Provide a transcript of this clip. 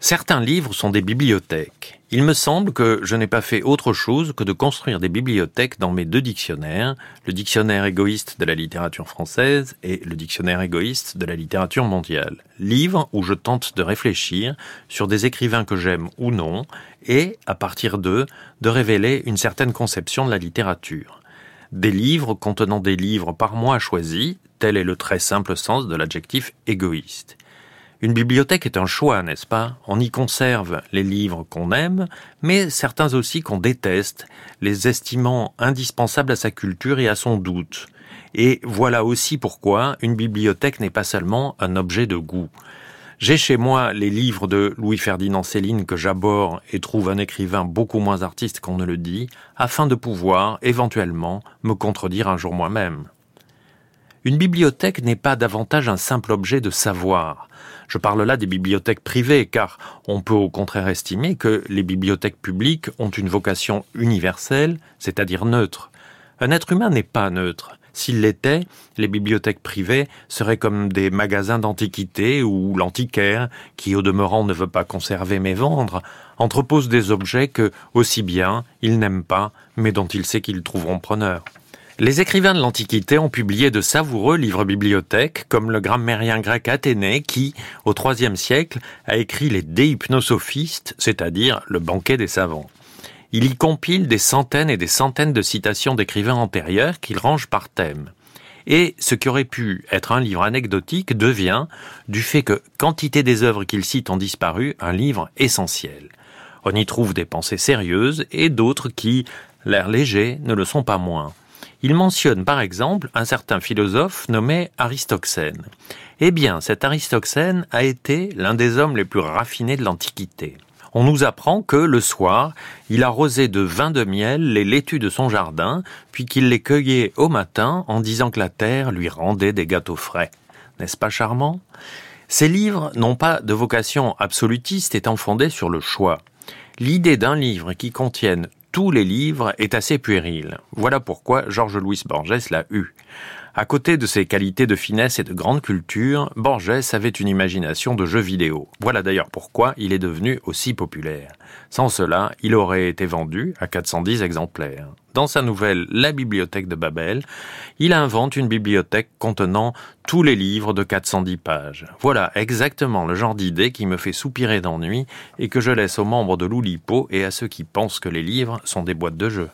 Certains livres sont des bibliothèques. Il me semble que je n'ai pas fait autre chose que de construire des bibliothèques dans mes deux dictionnaires, le dictionnaire égoïste de la littérature française et le dictionnaire égoïste de la littérature mondiale. Livres où je tente de réfléchir sur des écrivains que j'aime ou non et, à partir d'eux, de révéler une certaine conception de la littérature. Des livres contenant des livres par moi choisis, tel est le très simple sens de l'adjectif égoïste. Une bibliothèque est un choix, n'est-ce pas? On y conserve les livres qu'on aime, mais certains aussi qu'on déteste, les estimant indispensables à sa culture et à son doute. Et voilà aussi pourquoi une bibliothèque n'est pas seulement un objet de goût. J'ai chez moi les livres de Louis-Ferdinand Céline que j'aborde et trouve un écrivain beaucoup moins artiste qu'on ne le dit, afin de pouvoir, éventuellement, me contredire un jour moi-même. Une bibliothèque n'est pas davantage un simple objet de savoir. Je parle là des bibliothèques privées, car on peut au contraire estimer que les bibliothèques publiques ont une vocation universelle, c'est-à-dire neutre. Un être humain n'est pas neutre. S'il l'était, les bibliothèques privées seraient comme des magasins d'antiquités ou l'antiquaire, qui au demeurant ne veut pas conserver mais vendre, entrepose des objets que, aussi bien, il n'aime pas, mais dont il sait qu'ils trouveront preneur. Les écrivains de l'Antiquité ont publié de savoureux livres bibliothèques, comme le grammairien grec Athénée qui, au IIIe siècle, a écrit les De Hypnosophistes, c'est-à-dire le banquet des savants. Il y compile des centaines et des centaines de citations d'écrivains antérieurs qu'il range par thème. Et ce qui aurait pu être un livre anecdotique devient, du fait que quantité des œuvres qu'il cite ont disparu, un livre essentiel. On y trouve des pensées sérieuses et d'autres qui, l'air léger, ne le sont pas moins. Il mentionne par exemple un certain philosophe nommé Aristoxène. Eh bien, cet Aristoxène a été l'un des hommes les plus raffinés de l'Antiquité. On nous apprend que, le soir, il arrosait de vin de miel les laitues de son jardin, puis qu'il les cueillait au matin en disant que la terre lui rendait des gâteaux frais. N'est-ce pas charmant? Ces livres n'ont pas de vocation absolutiste étant fondés sur le choix. L'idée d'un livre qui contienne tous les livres est assez puéril. Voilà pourquoi Georges-Louis Borges l'a eu. À côté de ses qualités de finesse et de grande culture, Borges avait une imagination de jeu vidéo. Voilà d'ailleurs pourquoi il est devenu aussi populaire. Sans cela, il aurait été vendu à 410 exemplaires. Dans sa nouvelle La bibliothèque de Babel, il invente une bibliothèque contenant tous les livres de 410 pages. Voilà exactement le genre d'idée qui me fait soupirer d'ennui et que je laisse aux membres de l'Oulipo et à ceux qui pensent que les livres sont des boîtes de jeux.